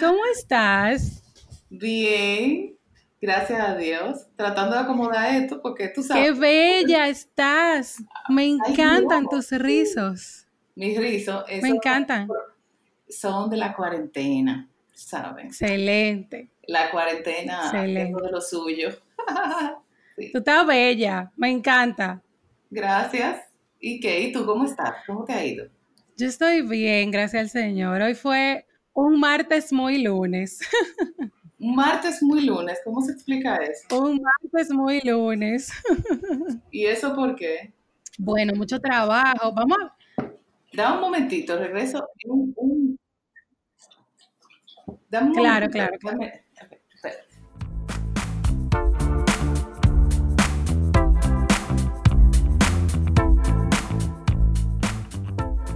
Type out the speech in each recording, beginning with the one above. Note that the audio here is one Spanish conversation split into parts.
¿Cómo estás? Bien, gracias a Dios. Tratando de acomodar esto porque tú sabes. ¡Qué bella estás! Me encantan tus rizos. Mis rizos. Me encantan. Son de la cuarentena, ¿saben? Excelente. La cuarentena es de lo suyo. Tú estás bella, me encanta. Gracias. ¿Y qué? ¿Y tú cómo estás? ¿Cómo te ha ido? Yo estoy bien, gracias al Señor. Hoy fue un martes muy lunes. Un martes muy lunes, ¿cómo se explica eso? Un martes muy lunes. ¿Y eso por qué? Bueno, mucho trabajo. Vamos. Da un momentito, regreso. Un, un- Dame un Claro, momentito, claro, claro.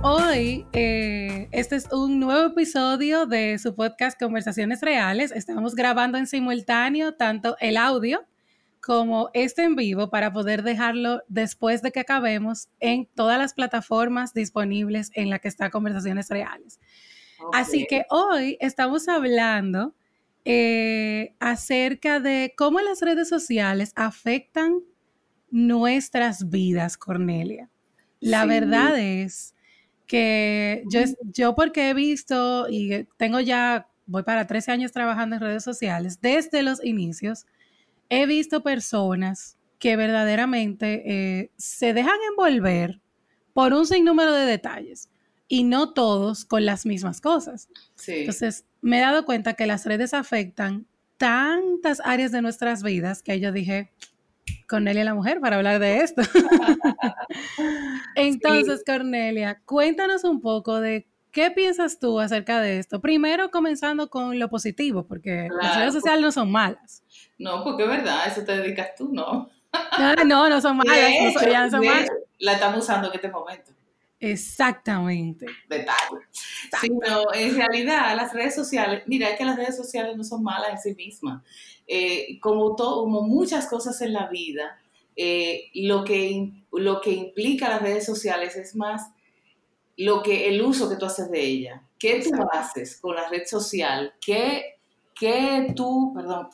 Hoy, eh, este es un nuevo episodio de su podcast Conversaciones Reales. Estamos grabando en simultáneo tanto el audio como este en vivo para poder dejarlo después de que acabemos en todas las plataformas disponibles en la que está Conversaciones Reales. Así que hoy estamos hablando eh, acerca de cómo las redes sociales afectan nuestras vidas, Cornelia. La Sí. verdad es que yo, yo porque he visto y tengo ya, voy para 13 años trabajando en redes sociales, desde los inicios, he visto personas que verdaderamente eh, se dejan envolver por un sinnúmero de detalles y no todos con las mismas cosas. Sí. Entonces, me he dado cuenta que las redes afectan tantas áreas de nuestras vidas que yo dije, Cornelia la mujer para hablar de esto. Entonces, Cornelia, cuéntanos un poco de qué piensas tú acerca de esto. Primero, comenzando con lo positivo, porque las redes sociales no son malas. No, porque es verdad, eso te dedicas tú, ¿no? No, no, no son malas, no son, hecho, ya no son malas. La estamos usando en este momento. Exactamente. Detalle. Sí, no, en realidad las redes sociales, mira, es que las redes sociales no son malas en sí mismas. Eh, como, todo, como muchas cosas en la vida, eh, lo, que, lo que implica las redes sociales es más lo que el uso que tú haces de ella. ¿Qué tú Exacto. haces con la red social? ¿Qué, qué tú, perdón,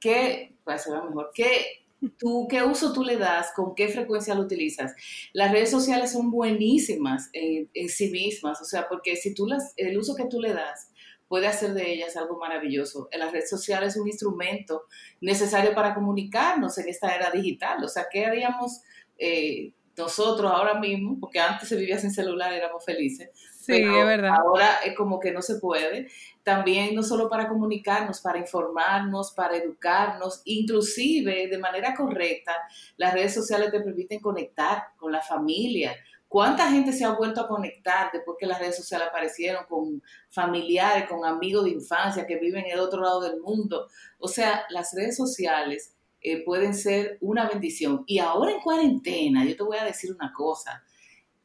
qué, para ser mejor, qué, tú, qué uso tú le das? ¿Con qué frecuencia lo utilizas? Las redes sociales son buenísimas en, en sí mismas, o sea, porque si tú las, el uso que tú le das puede hacer de ellas algo maravilloso. La red social es un instrumento necesario para comunicarnos en esta era digital. O sea, ¿qué haríamos eh, nosotros ahora mismo? Porque antes se vivía sin celular, éramos felices. Sí, pero es verdad. Ahora es como que no se puede. También no solo para comunicarnos, para informarnos, para educarnos, inclusive de manera correcta, las redes sociales te permiten conectar con la familia. ¿Cuánta gente se ha vuelto a conectar después que las redes sociales aparecieron con familiares, con amigos de infancia que viven en el otro lado del mundo? O sea, las redes sociales eh, pueden ser una bendición. Y ahora en cuarentena, yo te voy a decir una cosa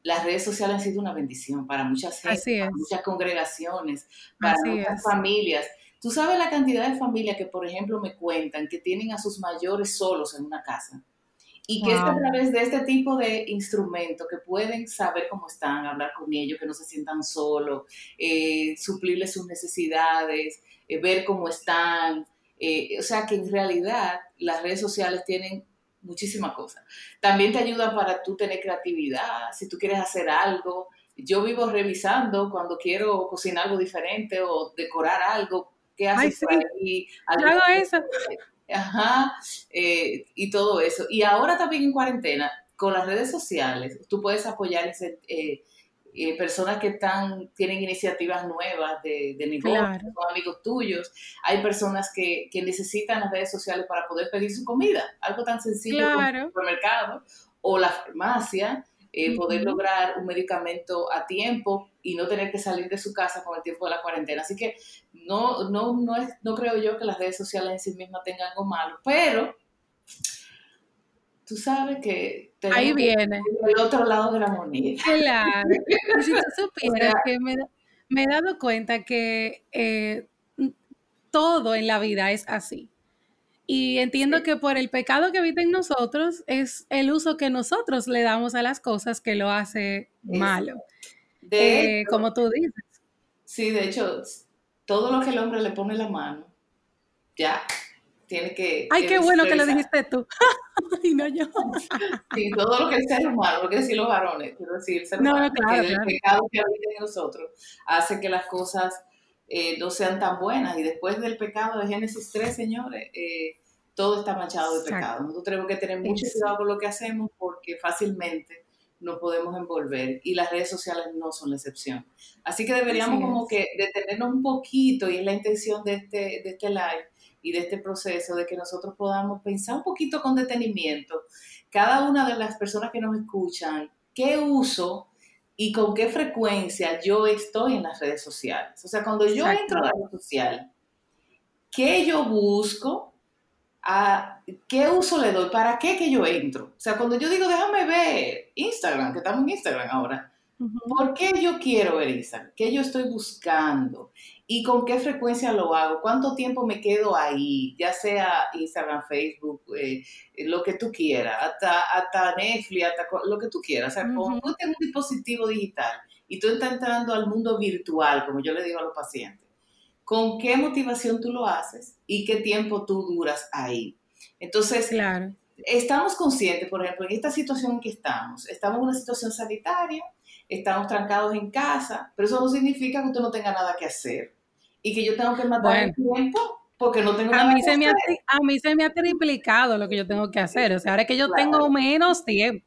las redes sociales han sido una bendición para muchas gente, para muchas congregaciones, para Así muchas es. familias. Tú sabes la cantidad de familias que, por ejemplo, me cuentan que tienen a sus mayores solos en una casa y que es a través de este tipo de instrumentos que pueden saber cómo están, hablar con ellos, que no se sientan solos, eh, suplirles sus necesidades, eh, ver cómo están. eh, o sea que en realidad las redes sociales tienen muchísimas cosas. También te ayuda para tú tener creatividad, si tú quieres hacer algo. Yo vivo revisando cuando quiero cocinar algo diferente o decorar algo. ¿Qué haces sí. Yo hago eso. Ajá, eh, y todo eso. Y ahora también en cuarentena, con las redes sociales, tú puedes apoyar ese, eh, eh, personas que están, tienen iniciativas nuevas de, de negocio, Claro. son amigos tuyos. Hay personas que, que necesitan las redes sociales para poder pedir su comida, algo tan sencillo como el supermercado o la farmacia, eh, poder lograr un medicamento a tiempo y no tener que salir de su casa con el tiempo de la cuarentena. Así que no, no, no, es, no creo yo que las redes sociales en sí mismas tengan algo malo, pero tú sabes que Ahí viene. al otro lado de la moneda. Claro. Y si tú supieras sea- que me, me he dado cuenta que eh, todo en la vida es así. Y entiendo Sí. que por el pecado que habita en nosotros es el uso que nosotros le damos a las cosas que lo hace malo. De Eh, hecho, como tú dices. sí, de hecho, todo lo que el hombre le pone la mano, ya, tiene que... Ay, qué bueno que lo dijiste tú. y no yo. sí, todo lo que el ser humano, lo que decir los varones, quiero decir, el ser no, humano, claro, que el pecado que habita en nosotros hace que las cosas eh, no sean tan buenas. Y después del pecado de Génesis 3, señores, eh, todo está manchado de pecado. Nosotros tenemos que tener mucho cuidado con lo que hacemos porque fácilmente nos podemos envolver y las redes sociales no son la excepción. Así que deberíamos como que detenernos un poquito y es la intención de este, de este live y de este proceso, de que nosotros podamos pensar un poquito con detenimiento, cada una de las personas que nos escuchan, qué uso y con qué frecuencia yo estoy en las redes sociales. O sea, cuando yo entro a la red social, ¿qué yo busco? ¿A qué uso le doy? ¿Para qué que yo entro? O sea, cuando yo digo, déjame ver Instagram, que estamos en Instagram ahora, ¿por qué yo quiero ver Instagram? ¿Qué yo estoy buscando? ¿Y con qué frecuencia lo hago? ¿Cuánto tiempo me quedo ahí? Ya sea Instagram, Facebook, eh, lo que tú quieras, hasta, hasta Netflix, hasta lo que tú quieras. O sea, cuando tú tienes un dispositivo digital y tú estás entrando al mundo virtual, como yo le digo a los pacientes, ¿con qué motivación tú lo haces y qué tiempo tú duras ahí? Entonces, claro. estamos conscientes, por ejemplo, en esta situación en que estamos, estamos en una situación sanitaria, estamos trancados en casa, pero eso no significa que usted no tenga nada que hacer y que yo tengo que matar el tiempo porque no tengo a nada mí que se Me ha, a mí se me ha triplicado lo que yo tengo que hacer. O sea, ahora que yo tengo menos tiempo.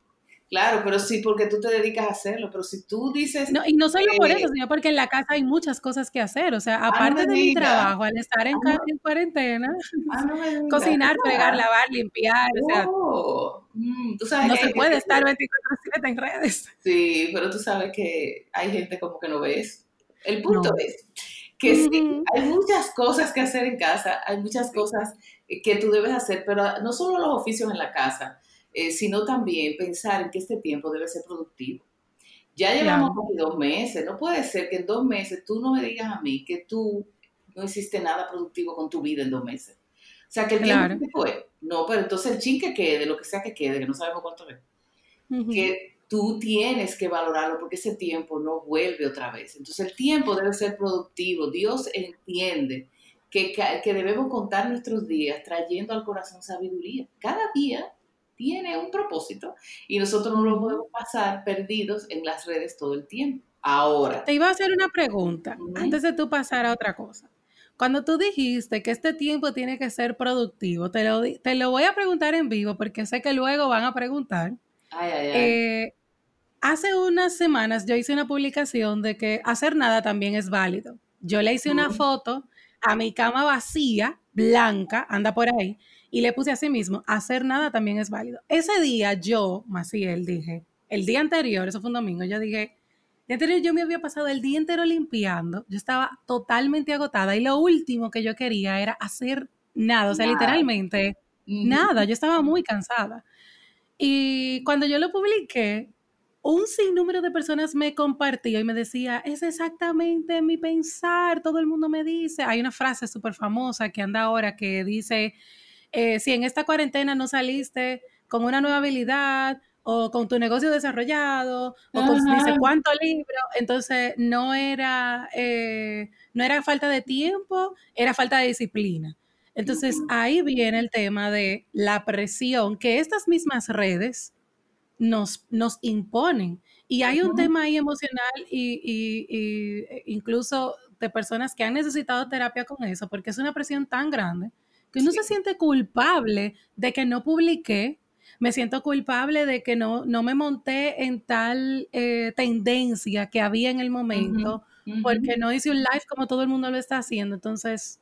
Claro, pero sí, porque tú te dedicas a hacerlo. Pero si tú dices. No, y no solo por eso, sino porque en la casa hay muchas cosas que hacer. O sea, aparte de mi trabajo, al estar en, Ah, no. en cuarentena, Ah, no cocinar, fregar, lavar, limpiar. O sea, Oh, mm, tú sabes no que se puede estar que- 24-7 en redes. Sí, pero tú sabes que hay gente como que no ve eso. El punto es que sí, hay muchas cosas que hacer en casa, hay muchas cosas que tú debes hacer, pero no solo los oficios en la casa, eh, sino también pensar en que este tiempo debe ser productivo. Ya llevamos Claro. casi dos meses, no puede ser que en dos meses tú no me digas a mí que tú no hiciste nada productivo con tu vida en dos meses. O sea, que el Claro. tiempo fue. No, pero entonces el chin que quede, lo que sea que quede, que no sabemos cuánto es, que tú tienes que valorarlo porque ese tiempo no vuelve otra vez. Entonces el tiempo debe ser productivo. Dios entiende que, que debemos contar nuestros días trayendo al corazón sabiduría. Cada día tiene un propósito y nosotros no lo podemos pasar perdidos en las redes todo el tiempo. Ahora, Te iba a hacer una pregunta antes de tú pasar a otra cosa. Cuando tú dijiste que este tiempo tiene que ser productivo, te lo, te lo voy a preguntar en vivo porque sé que luego van a preguntar. ay, ay, ay. Eh, hace unas semanas yo hice una publicación de que hacer nada también es válido. Yo le hice una Ujú. foto a mi cama vacía, blanca, anda por ahí, y le puse así mismo, hacer nada también es válido. Ese día yo, Maciel, dije, el día anterior, eso fue un domingo, yo dije, el día anterior yo me había pasado el día entero limpiando, yo estaba totalmente agotada y lo último que yo quería era hacer nada, o sea, Nada. literalmente nada, yo estaba muy cansada. Y cuando yo lo publiqué, un sinnúmero de personas me compartió y me decía, es exactamente mi pensar, todo el mundo me dice, hay una frase súper famosa que anda ahora que dice, eh, si en esta cuarentena no saliste con una nueva habilidad o con tu negocio desarrollado o con Ajá. dice cuánto libro, entonces no era, eh, no era falta de tiempo, era falta de disciplina. Entonces ahí viene el tema de la presión que estas mismas redes nos, nos imponen. Y hay un tema ahí emocional y, y- y, eh, incluso de personas que han necesitado terapia con eso, porque es una presión tan grande que uno Sí. se siente culpable de que no publiqué, me siento culpable de que no, no me monté en tal eh, tendencia que había en el momento, porque no hice un live como todo el mundo lo está haciendo. Entonces,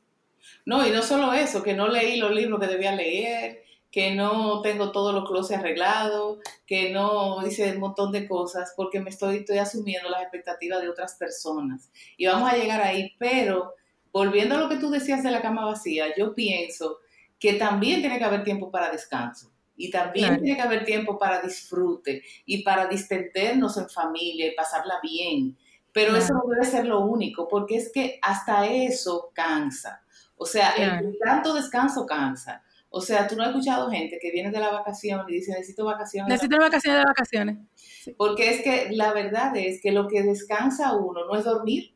No, y no solo eso, que no leí los libros que debía leer, que no tengo todos los closets arreglados, que no hice un montón de cosas, porque me estoy, estoy asumiendo las expectativas de otras personas. Y vamos a llegar ahí, pero volviendo a lo que tú decías de la cama vacía, yo pienso que también tiene que haber tiempo para descanso. Y también Claro. tiene que haber tiempo para disfrute y para distendernos en familia y pasarla bien. Pero eso no debe ser lo único, porque es que hasta eso cansa. O sea, Claro. el tanto descanso cansa. O sea, tú no has escuchado gente que viene de la vacación y dice, necesito vacaciones. necesito vacaciones de vacaciones. Porque es que la verdad es que lo que descansa uno no es dormir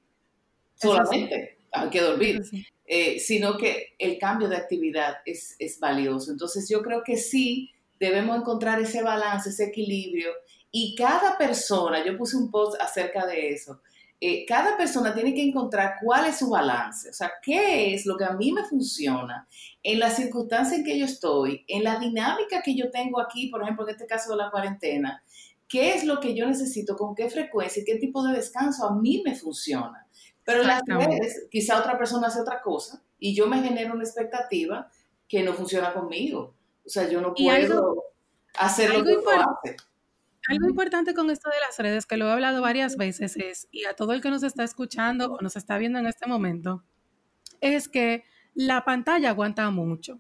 solamente. hay que dormir, eh, sino que el cambio de actividad es, es valioso. Entonces yo creo que sí debemos encontrar ese balance, ese equilibrio, y cada persona, yo puse un post acerca de eso, eh, cada persona tiene que encontrar cuál es su balance, o sea, qué es lo que a mí me funciona en la circunstancia en que yo estoy, en la dinámica que yo tengo aquí, por ejemplo, en este caso de la cuarentena, qué es lo que yo necesito, con qué frecuencia y qué tipo de descanso a mí me funciona. Pero en las redes, quizá otra persona hace otra cosa y yo me genero una expectativa que no funciona conmigo. O sea, yo no puedo hacer lo que hace. Algo importante con esto de las redes, que lo he hablado varias veces, es, y a todo el que nos está escuchando o nos está viendo en este momento, es que la pantalla aguanta mucho.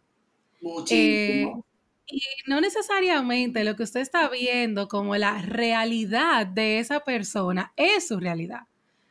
Muchísimo. Eh, y no necesariamente lo que usted está viendo como la realidad de esa persona es su realidad.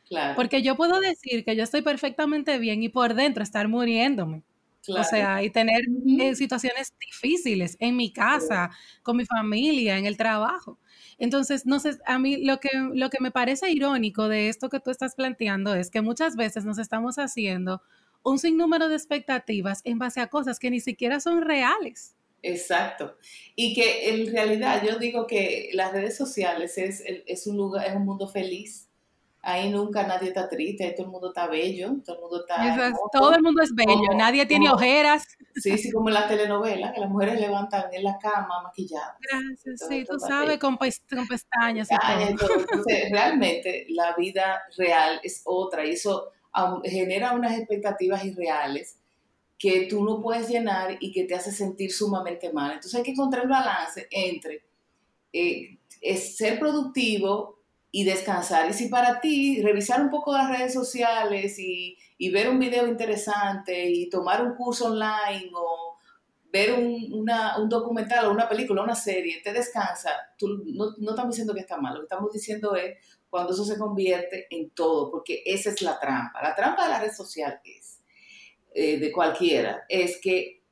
Claro. Porque yo puedo decir que yo estoy perfectamente bien y por dentro estar muriéndome. O sea, y tener eh, situaciones difíciles en mi casa, con mi familia, en el trabajo. Entonces, no sé, a mí lo que, lo que me parece irónico de esto que tú estás planteando es que muchas veces nos estamos haciendo un sinnúmero de expectativas en base a cosas que ni siquiera son reales. Exacto. Y que en realidad yo digo que las redes sociales es, es un lugar, es un mundo feliz ahí nunca nadie está triste, ahí todo el mundo está bello, todo el mundo está... todo el mundo es bello, nadie tiene ojeras. Sí, sí, como en la telenovela, que las mujeres levantan en la cama maquilladas. Gracias, sí, tú sabes, con, pestañas y todo. Entonces, realmente la vida real es otra y eso genera unas expectativas irreales que tú no puedes llenar y que te hace sentir sumamente mal. Entonces hay que encontrar el balance entre eh, ser productivo, y descansar. Y si para ti revisar un poco las redes sociales y, ver un video interesante y tomar un curso online o ver un, documental o una película una serie te descansa, tú, no, no, estamos diciendo que está mal, lo que estamos diciendo es cuando eso se convierte en todo, porque esa es la trampa. La trampa de la red social es, eh, de cualquiera, es que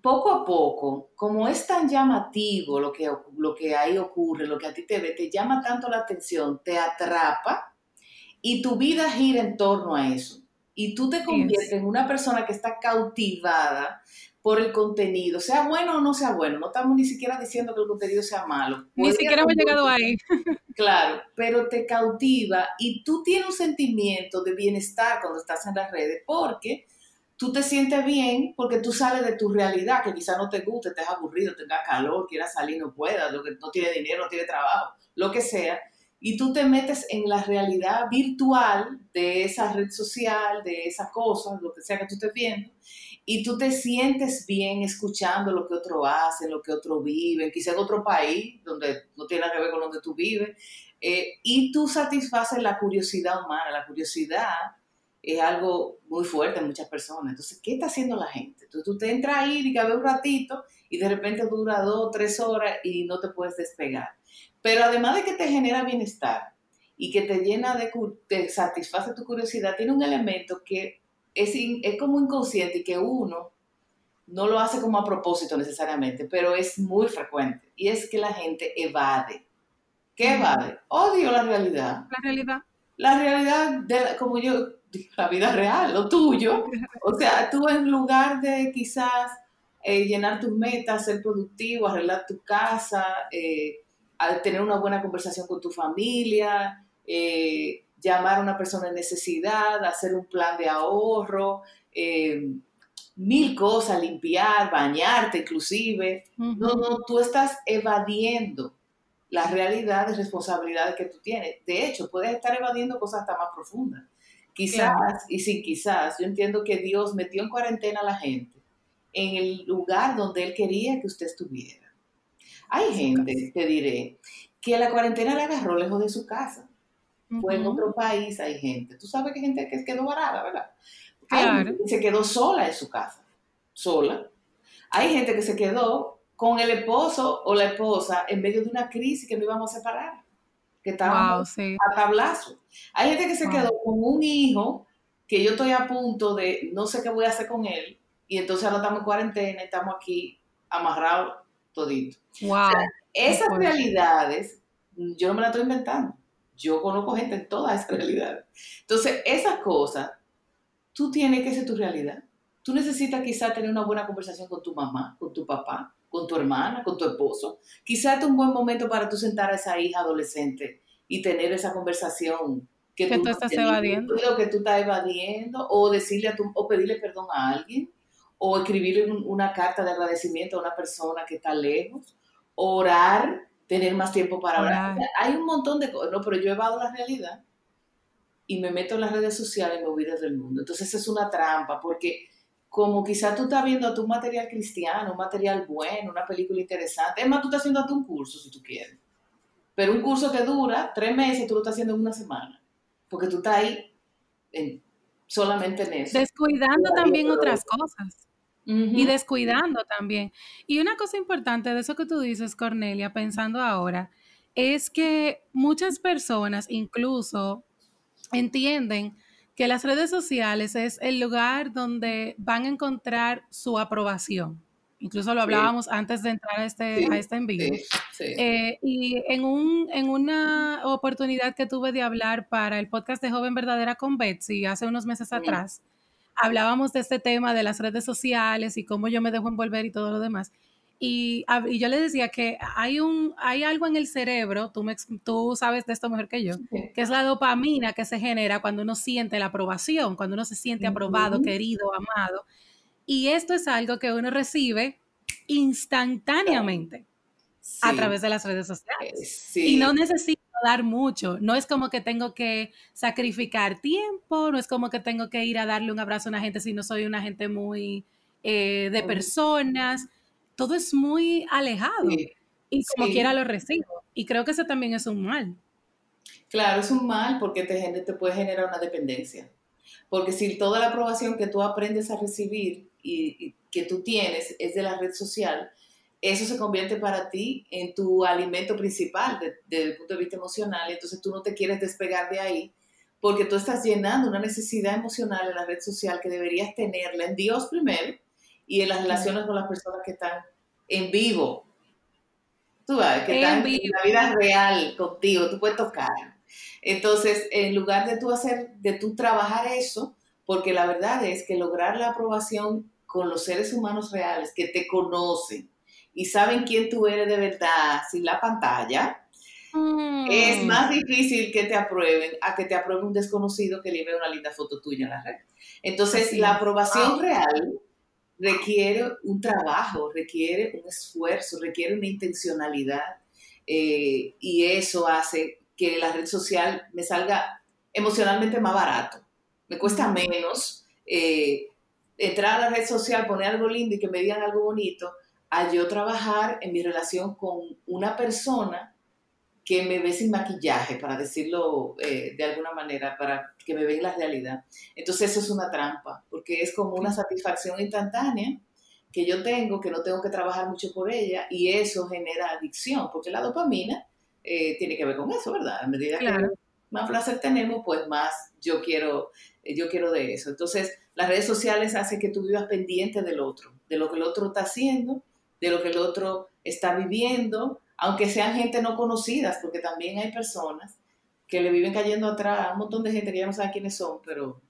poco a poco, como es tan llamativo lo que, lo que ahí ocurre, lo que a ti te ve, te llama tanto la atención, te atrapa y tu vida gira en torno a eso. Y tú te conviertes en una persona que está cautivada por el contenido, sea bueno o no sea bueno. No estamos ni siquiera diciendo que el contenido sea malo. Ni siquiera hemos llegado ahí. Claro, pero te cautiva y tú tienes un sentimiento de bienestar cuando estás en las redes porque tú te sientes bien porque tú sales de tu realidad, que quizás no te guste, estés aburrido, tengas calor, quieras salir, no puedas, lo que no tiene dinero, no tiene trabajo, lo que sea, y tú te metes en la realidad virtual de esa red social, de esa cosa, lo que sea que tú estés viendo, y tú te sientes bien escuchando lo que otro hace, lo que otro vive, quizás en otro país donde no tiene nada que ver con donde tú vives, eh, y tú satisfaces la curiosidad humana, la curiosidad es algo muy fuerte en muchas personas. Entonces, ¿qué está haciendo la gente? Entonces, tú te entras ahí y cabe un ratito y de repente dura dos, tres horas y no te puedes despegar. Pero además de que te genera bienestar y que te llena de, te satisface tu curiosidad, tiene un elemento que es, es como inconsciente y que uno no lo hace como a propósito necesariamente, pero es muy frecuente. Y es que la gente evade. ¿Qué evade? Odio la realidad. La realidad. La realidad, de como yo la vida real, lo tuyo. O sea, tú en lugar de quizás eh, llenar tus metas, ser productivo, arreglar tu casa, eh, tener una buena conversación con tu familia, eh, llamar a una persona en necesidad, hacer un plan de ahorro, mil cosas, limpiar, bañarte inclusive. No, no, tú estás evadiendo la realidad de responsabilidades que tú tienes. De hecho, puedes estar evadiendo cosas hasta más profundas. Quizás, y sin quizás, yo entiendo que Dios metió en cuarentena a la gente en el lugar donde Él quería que usted estuviera. Hay gente, te diré, que la cuarentena la agarró lejos de su casa. Fue en otro país, hay gente. Tú sabes que hay gente que quedó varada, ¿verdad? Hay gente que se quedó sola en su casa, sola. Hay gente que se quedó con el esposo o la esposa en medio de una crisis que no íbamos a separar que estaban a tablazo. Hay gente que se quedó con un hijo que yo estoy a punto de no sé qué voy a hacer con él, y entonces ahora estamos en cuarentena, estamos aquí amarrados todito. Wow. esas realidades, yo no me las estoy inventando. Yo conozco gente en todas esas realidades. Entonces, esas cosas tú tienes que ser tu realidad. Tú necesitas quizá tener una buena conversación con tu mamá, con tu papá, con tu hermana, con tu esposo. Quizá es un buen momento para tú sentar a esa hija adolescente y tener esa conversación que, tú, estás evadiendo. Que tú estás evadiendo, o decirle a tu, o pedirle perdón a alguien, o escribirle una carta de agradecimiento a una persona que está lejos, orar, tener más tiempo para orar. hay un montón de cosas, no, pero yo evado la realidad y me meto en las redes sociales y me olvido del mundo. Entonces es una trampa, porque como quizá tú estás viendo a tu material cristiano, un material bueno, una película interesante, es más, tú estás haciendo a tu un curso si tú quieres. Pero un curso que dura tres meses, tú lo estás haciendo en una semana, porque tú estás ahí solamente en eso. Descuidando también otras cosas. Y descuidando también. Y una cosa importante de eso que tú dices, Cornelia, pensando ahora, es que muchas personas incluso entienden que las redes sociales es el lugar donde van a encontrar su aprobación. Incluso lo hablábamos antes de entrar a este, a este en vivo. Eh, y en, un, en una oportunidad que tuve de hablar para el podcast de Joven Verdadera con Betsy hace unos meses atrás, hablábamos de este tema de las redes sociales y cómo yo me dejo envolver y todo lo demás. Y, yo le decía que hay, un, hay algo en el cerebro, tú, me, tú sabes de esto mejor que yo, que es la dopamina que se genera cuando uno siente la aprobación, cuando uno se siente aprobado, querido, amado. Y esto es algo que uno recibe instantáneamente a través de las redes sociales. Eh, y no necesito dar mucho, no es como que tengo que sacrificar tiempo, no es como que tengo que ir a darle un abrazo a una gente si no soy una gente muy eh, de personas todo es muy alejado y como quiera lo recibo. Y creo que eso también es un mal. Claro, es un mal porque te, te puede generar una dependencia. Porque si toda la aprobación que tú aprendes a recibir y, que tú tienes es de la red social, eso se convierte para ti en tu alimento principal desde el punto de vista emocional. Entonces tú no te quieres despegar de ahí porque tú estás llenando una necesidad emocional en la red social que deberías tenerla en Dios primero y en las relaciones con las personas que están en vivo. Tú sabes, que están en la vida real contigo, tú puedes tocar. Entonces, en lugar de tú hacer, de tú trabajar eso, porque la verdad es que lograr la aprobación con los seres humanos reales que te conocen y saben quién tú eres de verdad sin la pantalla, es mm. más difícil que te aprueben a que te apruebe un desconocido que le una linda foto tuya en la red. Entonces, la aprobación real requiere un trabajo, requiere un esfuerzo, requiere una intencionalidad eh, y eso hace que la red social me salga emocionalmente más barato. Me cuesta menos eh, entrar a la red social, poner algo lindo y que me digan algo bonito, a yo trabajar en mi relación con una persona que me ve sin maquillaje, para decirlo eh, de alguna manera, para que me vean la realidad. Entonces eso es una trampa, porque es como una satisfacción instantánea que yo tengo, que no tengo que trabajar mucho por ella, y eso genera adicción, porque la dopamina eh, tiene que ver con eso, ¿verdad? A medida que más placer tenemos, pues más yo quiero, eh, yo quiero de eso. Entonces, las redes sociales hacen que tú vivas pendiente del otro, de lo que el otro está haciendo, de lo que el otro está viviendo, aunque sean gente no conocidas, porque también hay personas que le viven cayendo atrás a un montón de gente que ya no sabe quiénes son, pero,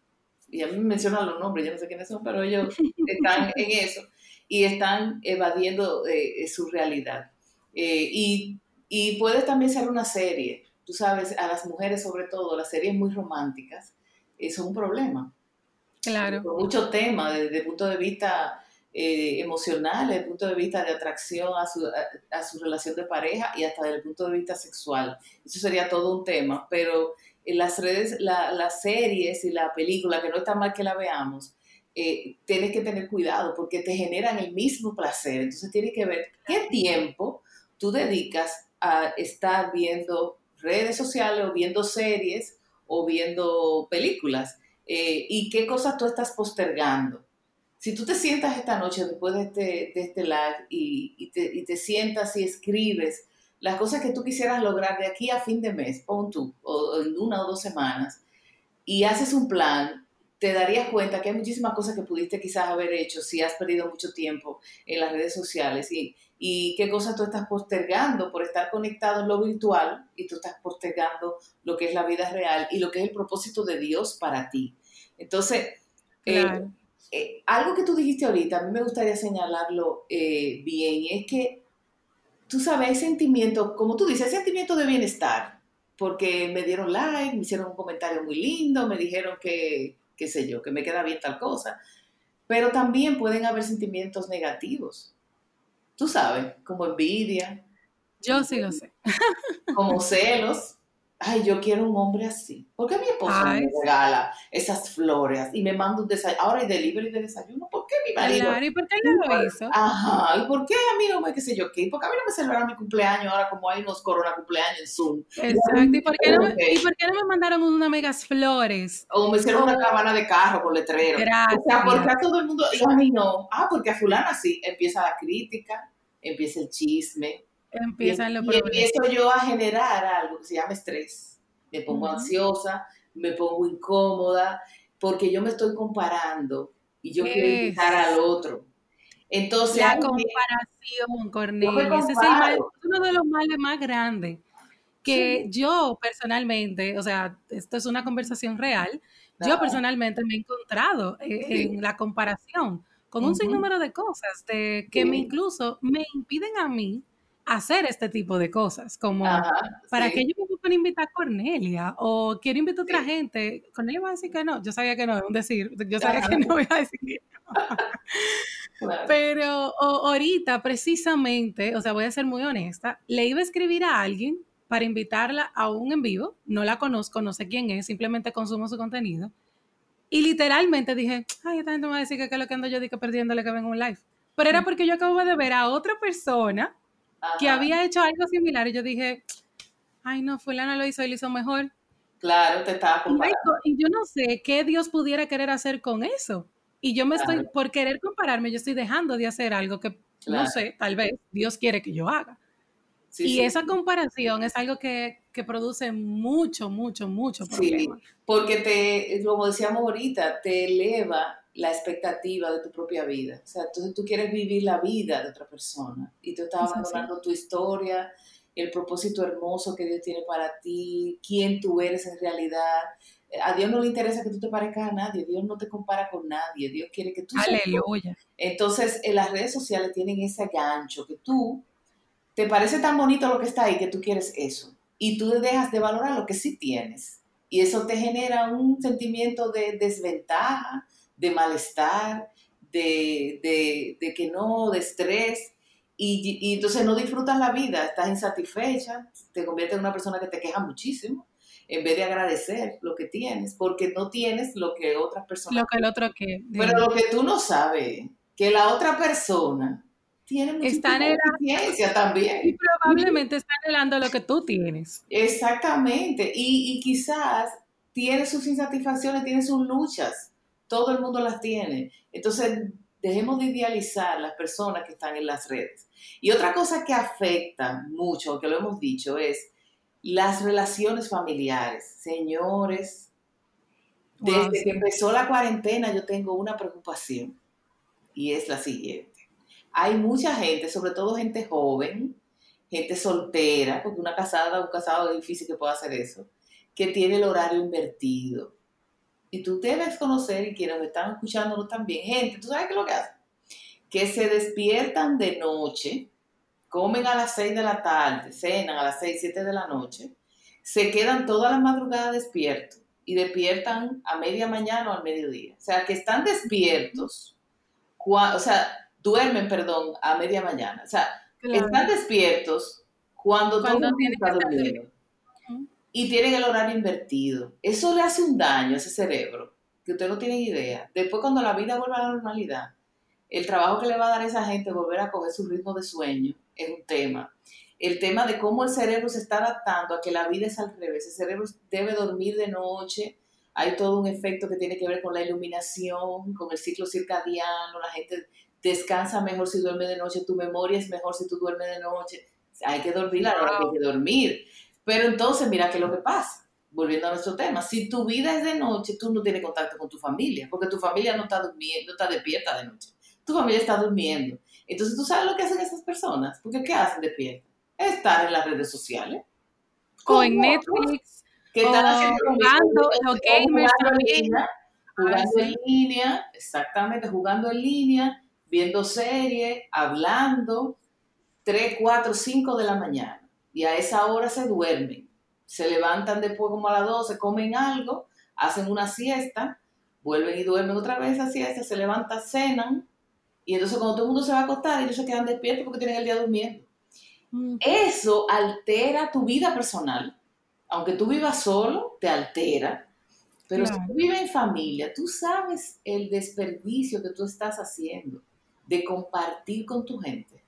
y a mí me mencionan los nombres, ya no sé quiénes son, pero ellos están en eso y están evadiendo eh, su realidad. Eh, y, y puede también ser una serie, tú sabes, a las mujeres sobre todo, las series muy románticas, eh, son un problema. Claro. Con mucho tema desde el punto de vista eh, emocional, desde el punto de vista de atracción a su, a, su, relación de pareja y hasta desde el punto de vista sexual. Eso sería todo un tema, pero las redes, las series y la película, que no está mal que la veamos, eh, tienes que tener cuidado porque te generan el mismo placer. Entonces tienes que ver qué tiempo tú dedicas a estar viendo redes sociales o viendo series o viendo películas eh, y qué cosas tú estás postergando si tú te sientas esta noche después de este, de este live y, te, y, te, sientas y escribes las cosas que tú quisieras lograr de aquí a fin de mes, pon tú, o en una o dos semanas, y haces un plan, te darías cuenta que hay muchísimas cosas que pudiste quizás haber hecho si has perdido mucho tiempo en las redes sociales y, y qué cosas tú estás postergando por estar conectado en lo virtual y tú estás postergando lo que es la vida real y lo que es el propósito de Dios para ti. Entonces. Eh, algo que tú dijiste ahorita, a mí me gustaría señalarlo eh, bien, y es que tú sabes, sentimiento, como tú dices, sentimiento de bienestar, porque me dieron like, me hicieron un comentario muy lindo, me dijeron que, qué sé yo, que me queda bien tal cosa, pero también pueden haber sentimientos negativos, tú sabes, como envidia. Yo sí lo sé. Como celos, ay, yo quiero un hombre así. ¿Por qué mi esposo me regala esas flores y me manda un desayuno? Ahora hay delivery de desayuno. ¿Por qué mi marido? Claro, ¿y por qué no lo hizo? Ajá, ¿y por qué a mí no me, qué sé yo qué? ¿Por qué a mí no me celebran mi cumpleaños ahora como hay unos corona cumpleaños en Zoom? Exacto, ¿y por qué no, ¿y por qué no me mandaron unas megas flores? O me hicieron una cabana de carro con letrero. Gracias. O sea, porque a todo el mundo, y a mí no. Ah, porque a fulana sí. Empieza la crítica, empieza el chisme. Empiezan los y empiezo yo a generar algo que se llama estrés. Me pongo ansiosa, me pongo incómoda, porque yo me estoy comparando y yo quiero invitar al otro. Entonces, la comparación, Cornelia, ese es el mal, uno de los males más grandes que yo personalmente, o sea, esto es una conversación real, yo personalmente me he encontrado en, la comparación con un sinnúmero de cosas de, que me incluso me impiden a mí hacer este tipo de cosas, como para que yo me puedan invitar a Cornelia o quiero invitar a otra gente, Cornelia va a decir que no, yo sabía que no, es un decir, yo sabía que no iba a decir que no. Pero ahorita precisamente, o sea, voy a ser muy honesta, le iba a escribir a alguien para invitarla a un en vivo, no la conozco, no sé quién es, simplemente consumo su contenido. Y literalmente dije, ay, esta gente me va a decir que, es lo que ando yo digo perdiéndole que venga un live. Pero era porque yo acabo de ver a otra persona que había hecho algo similar y yo dije, ay no, fulano lo hizo, él hizo mejor. Claro, te estaba comparando. Y yo no sé qué Dios pudiera querer hacer con eso. Y yo me estoy, por querer compararme, yo estoy dejando de hacer algo que, no sé, tal vez Dios quiere que yo haga. y esa comparación es algo que, que, produce mucho, mucho, mucho problema. Sí, porque te, como decíamos ahorita, te eleva la expectativa de tu propia vida. O sea, entonces tú quieres vivir la vida de otra persona y tú estás abandonando tu historia, el propósito hermoso que Dios tiene para ti, quién tú eres en realidad. A Dios no le interesa que tú te parezcas a nadie, Dios no te compara con nadie, Dios quiere que tú... Aleluya. Entonces, en las redes sociales tienen ese gancho que tú te parece tan bonito lo que está ahí que tú quieres eso y tú dejas de valorar lo que sí tienes. Y eso te genera un sentimiento de desventaja, de malestar, de, que no, de estrés, y, entonces no disfrutas la vida, estás insatisfecha, te conviertes en una persona que te queja muchísimo, en vez de agradecer lo que tienes, porque no tienes lo que otras personas... Lo que el otro que... Pero lo que tú no sabes, que la otra persona tiene mucha experiencia también. Y probablemente está anhelando lo que tú tienes. Exactamente, y, y quizás tiene sus insatisfacciones, tiene sus luchas, todo el mundo las tiene. Entonces, dejemos de idealizar las personas que están en las redes. Y otra cosa que afecta mucho, que lo hemos dicho, es las relaciones familiares. Señores, desde que empezó la cuarentena yo tengo una preocupación y es la siguiente. Hay mucha gente, sobre todo gente joven, gente soltera, porque una casada, un casado es difícil que pueda hacer eso, que tiene el horario invertido y tú debes conocer, y quienes están escuchándonos también, gente, ¿tú sabes qué es lo que hacen? Que se despiertan de noche, comen a las 6 de la tarde, cenan a las 6, 7 de la noche, se quedan toda la madrugada despiertos y despiertan a media mañana o al mediodía. O sea, que están despiertos, o sea, duermen, perdón, a media mañana. O sea, están despiertos cuando, cuando todo el está durmiendo y tienen el horario invertido. Eso le hace un daño a ese cerebro, que usted no tiene idea. Después cuando la vida vuelva a la normalidad, el trabajo que le va a dar a esa gente volver a coger su ritmo de sueño es un tema. El tema de cómo el cerebro se está adaptando a que la vida es al revés. El cerebro debe dormir de noche. Hay todo un efecto que tiene que ver con la iluminación, con el ciclo circadiano. La gente descansa mejor si duerme de noche. Tu memoria es mejor si tú duermes de noche. Hay que dormir a la hora que hay que dormir. Pero entonces, mira qué es lo que pasa. Volviendo a nuestro tema, si tu vida es de noche, tú no tienes contacto con tu familia, porque tu familia no está durmiendo, no está despierta de noche. Tu familia está durmiendo. Entonces, ¿tú sabes lo que hacen esas personas? Porque ¿qué hacen despierta? Estar en las redes sociales. O en Netflix. Que están jugando, los gamers también. jugando en línea, exactamente, jugando en línea, viendo series, hablando, 3, 4, 5 de la mañana. Y a esa hora se duermen. Se levantan después como a las 12, comen algo, hacen una siesta, vuelven y duermen otra vez a siesta, se levantan, cenan, y entonces cuando todo el mundo se va a acostar, ellos se quedan despiertos porque tienen el día durmiendo. Mm. Eso altera tu vida personal. Aunque tú vivas solo, te altera. Pero si tú vives en familia, tú sabes el desperdicio que tú estás haciendo de compartir con tu gente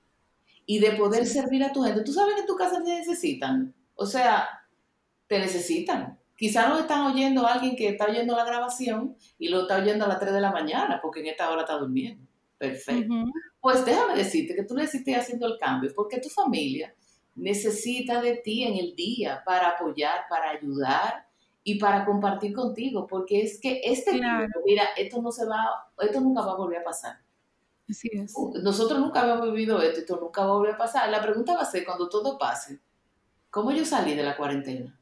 y de poder servir a tu gente. Tú sabes que en tu casa te necesitan. O sea, te necesitan. Quizás no están oyendo a alguien que está oyendo la grabación y lo está oyendo a las 3 de la mañana porque en esta hora está durmiendo. Perfecto. Pues déjame decirte que tú necesitas haciendo el cambio porque tu familia necesita de ti en el día para apoyar, para ayudar y para compartir contigo, porque es que este mira, esto no se va, esto nunca va a volver a pasar. Así es. Nosotros nunca habíamos vivido esto, esto nunca va a volver a pasar. La pregunta va a ser, cuando todo pase, ¿cómo yo salí de la cuarentena?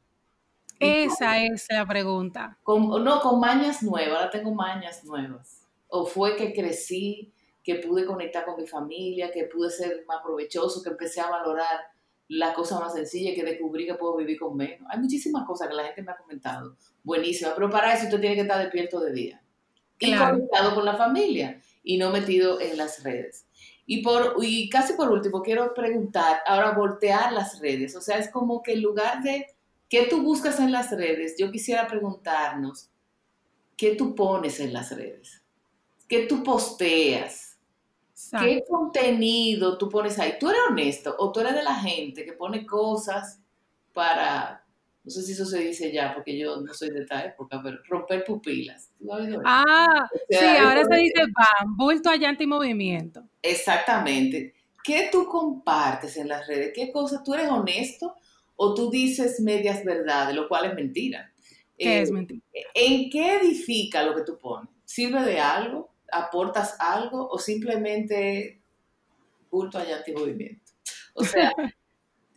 Esa es la pregunta. Con, no, con mañas nuevas, ahora tengo mañas nuevas. O fue que crecí, que pude conectar con mi familia, que pude ser más provechoso, que empecé a valorar la cosa más sencilla, que descubrí que puedo vivir con menos. Hay muchísimas cosas que la gente me ha comentado, buenísimas, pero para eso usted tiene que estar despierto de día. Y conectado con la familia y no metido en las redes. Y, por, y casi por último, quiero preguntar, ahora voltear las redes, o sea, es como que en lugar de qué tú buscas en las redes, yo quisiera preguntarnos, ¿qué tú pones en las redes? ¿Qué tú posteas? ¿Qué contenido tú pones ahí? ¿Tú eres honesto o tú eres de la gente que pone cosas para, no sé si eso se dice ya, porque yo no soy de esta época, pero romper pupilas? Ah, sí, ahora se dice BAM, bulto, allante y movimiento. Exactamente. ¿Qué tú compartes en las redes? ¿Qué cosas? ¿Tú eres honesto o tú dices medias verdades, lo cual es mentira? ¿Qué es eh, mentira? ¿En qué edifica lo que tú pones? ¿Sirve de algo? aportas algo o simplemente bulto allá en movimiento. O sea,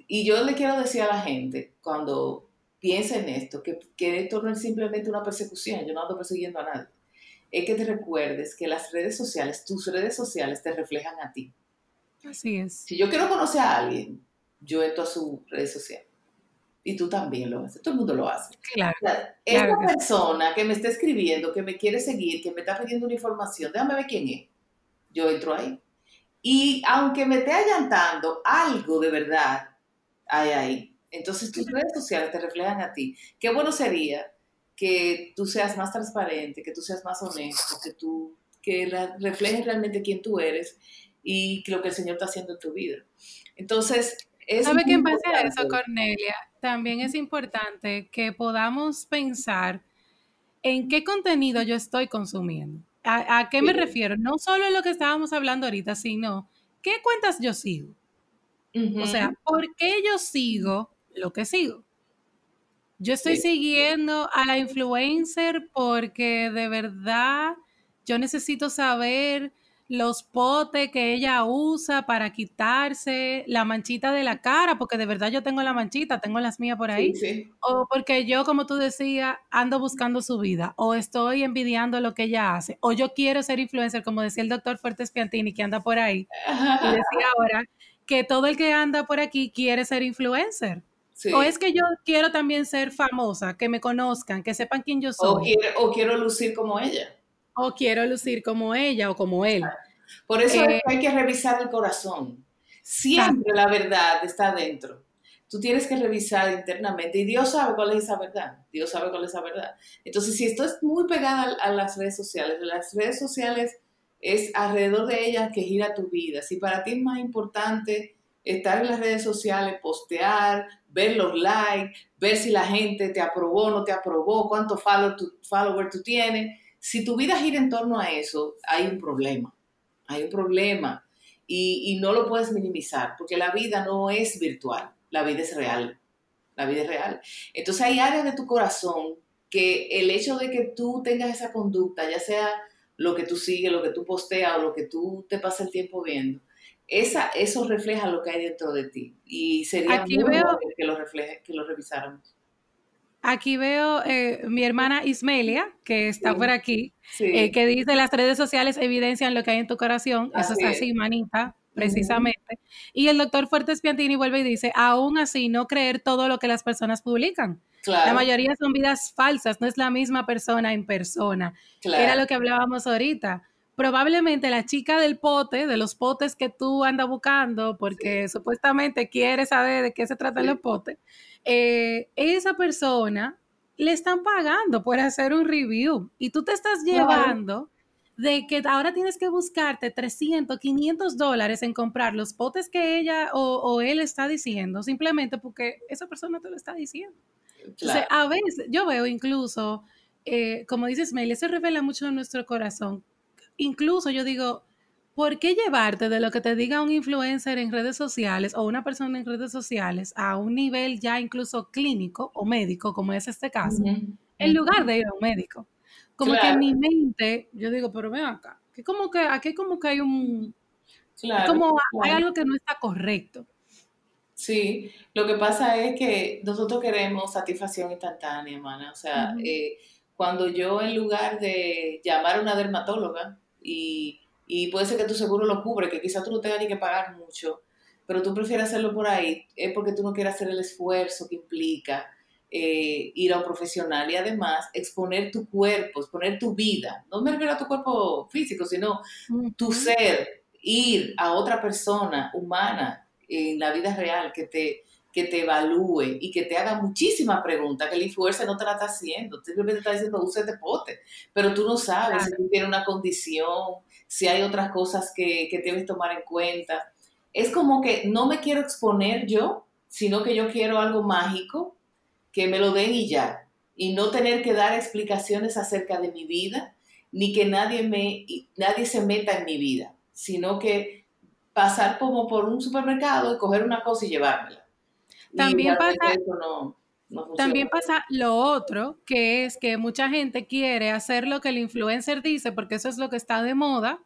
y yo le quiero decir a la gente, cuando piensa en esto, que, que esto no es simplemente una persecución, yo no ando persiguiendo a nadie, es que te recuerdes que las redes sociales, tus redes sociales te reflejan a ti. Así es. Si yo quiero conocer a alguien, yo entro a su red social. Y tú también lo haces, todo el mundo lo hace. Claro. esta persona que me está escribiendo, que me quiere seguir, que me está pidiendo una información, déjame ver quién es. Yo entro ahí. Y aunque me esté allantando, algo de verdad hay ahí. Entonces tus redes sociales te reflejan a ti. Qué bueno sería que tú seas más transparente, que tú seas más honesto, que tú que reflejes realmente quién tú eres y lo que el Señor está haciendo en tu vida. Entonces, ¿Sabe qué en base a eso, Cornelia? También es importante que podamos pensar en qué contenido yo estoy consumiendo. ¿A, qué me refiero? No solo lo que estábamos hablando ahorita, sino qué cuentas yo sigo. O sea, ¿por qué yo sigo lo que sigo? Yo estoy siguiendo a la influencer porque de verdad yo necesito saber los potes que ella usa para quitarse la manchita de la cara, porque de verdad yo tengo la manchita, tengo las mías por ahí. O porque yo, como tú decías, ando buscando su vida, o estoy envidiando lo que ella hace, o yo quiero ser influencer, como decía el doctor Fuertes Piantini, que anda por ahí. Y decía ahora que todo el que anda por aquí quiere ser influencer. O es que yo quiero también ser famosa, que me conozcan, que sepan quién yo soy. o quiero lucir como ella o quiero lucir como ella o como él. Por eso eh, hay que revisar el corazón. Siempre la verdad está dentro. Tú tienes que revisar internamente y Dios sabe cuál es esa verdad. Dios sabe cuál es esa verdad. Entonces, si esto es muy pegada a, las redes sociales, las redes sociales es alrededor de ellas que gira tu vida. Si para ti es más importante estar en las redes sociales, postear, ver los likes, ver si la gente te aprobó o no te aprobó, cuántos followers tú, follower tú tienes, si tu vida gira en torno a eso, hay un problema, hay un problema y, no lo puedes minimizar porque la vida no es virtual, la vida es real, la vida es real. Entonces hay áreas de tu corazón que el hecho de que tú tengas esa conducta, ya sea lo que tú sigues, lo que tú posteas o lo que tú te pasas el tiempo viendo, esa, eso refleja lo que hay dentro de ti. Y sería muy bueno que lo, refleje, que lo revisáramos. Aquí veo eh, mi hermana Ismelia, que está por aquí, eh, que dice las redes sociales evidencian lo que hay en tu corazón. Eso es así, manita, precisamente. Y el doctor Fuertes Piantini vuelve y dice, aún así, no creer todo lo que las personas publican. La mayoría son vidas falsas, no es la misma persona en persona. Era lo que hablábamos ahorita. Probablemente la chica del pote, de los potes que tú andas buscando, porque supuestamente quiere saber de qué se trata el pote, eh, esa persona le están pagando por hacer un review y tú te estás llevando de que ahora tienes que buscarte 300, 500 dólares en comprar los potes que ella o, él está diciendo, simplemente porque esa persona te lo está diciendo. Entonces, a veces yo veo incluso, eh, como dices, Mel, se revela mucho en nuestro corazón. Incluso yo digo, ¿por qué llevarte de lo que te diga un influencer en redes sociales o una persona en redes sociales a un nivel ya incluso clínico o médico, como es este caso, en lugar de ir a un médico? Como que en mi mente, yo digo, pero ven acá, que como que aquí como que hay un, como hay algo que no está correcto. Sí, lo que pasa es que nosotros queremos satisfacción instantánea, hermana. O sea, eh, cuando yo en lugar de llamar a una dermatóloga y y puede ser que tu seguro lo cubre, que quizás tú no tengas ni que pagar mucho, pero tú prefieres hacerlo por ahí, es porque tú no quieres hacer el esfuerzo que implica eh, ir a un profesional y además exponer tu cuerpo, exponer tu vida. No me refiero a tu cuerpo físico, sino tu ser, ir a otra persona humana en la vida real que te, que te evalúe y que te haga muchísimas preguntas que el influencer no te la está haciendo. Simplemente está diciendo, usa este pote, pero tú no sabes si tiene una condición, si hay otras cosas que, que debes tomar en cuenta. Es como que no me quiero exponer yo, sino que yo quiero algo mágico, que me lo den y ya. Y no tener que dar explicaciones acerca de mi vida, ni que nadie, me, nadie se meta en mi vida, sino que pasar como por un supermercado y coger una cosa y llevármela. También pasa, también pasa lo otro, que es que mucha gente quiere hacer lo que el influencer dice, porque eso es lo que está de moda,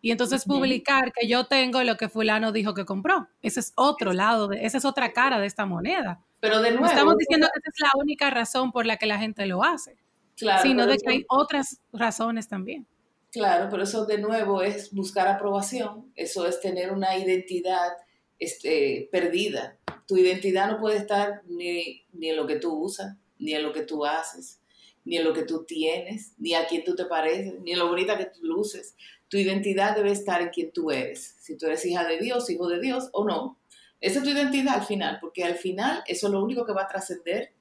y entonces publicar que yo tengo lo que fulano dijo que compró. Ese es otro lado, de, esa es otra cara de esta moneda. Pero de nuevo... estamos diciendo que esa es la única razón por la que la gente lo hace, sino de que hay otras razones también. Claro, pero eso de nuevo es buscar aprobación, eso es tener una identidad este, perdida tu identidad no puede estar ni, en lo que tú usas, ni en lo que tú haces, ni en lo que tú tienes, ni a quién tú te pareces, ni en lo bonita que tú luces. Tu identidad debe estar en quien tú eres. Si tú eres hija de Dios, hijo de Dios o no. Esa es tu identidad al final, porque al final eso es lo único que va a trascender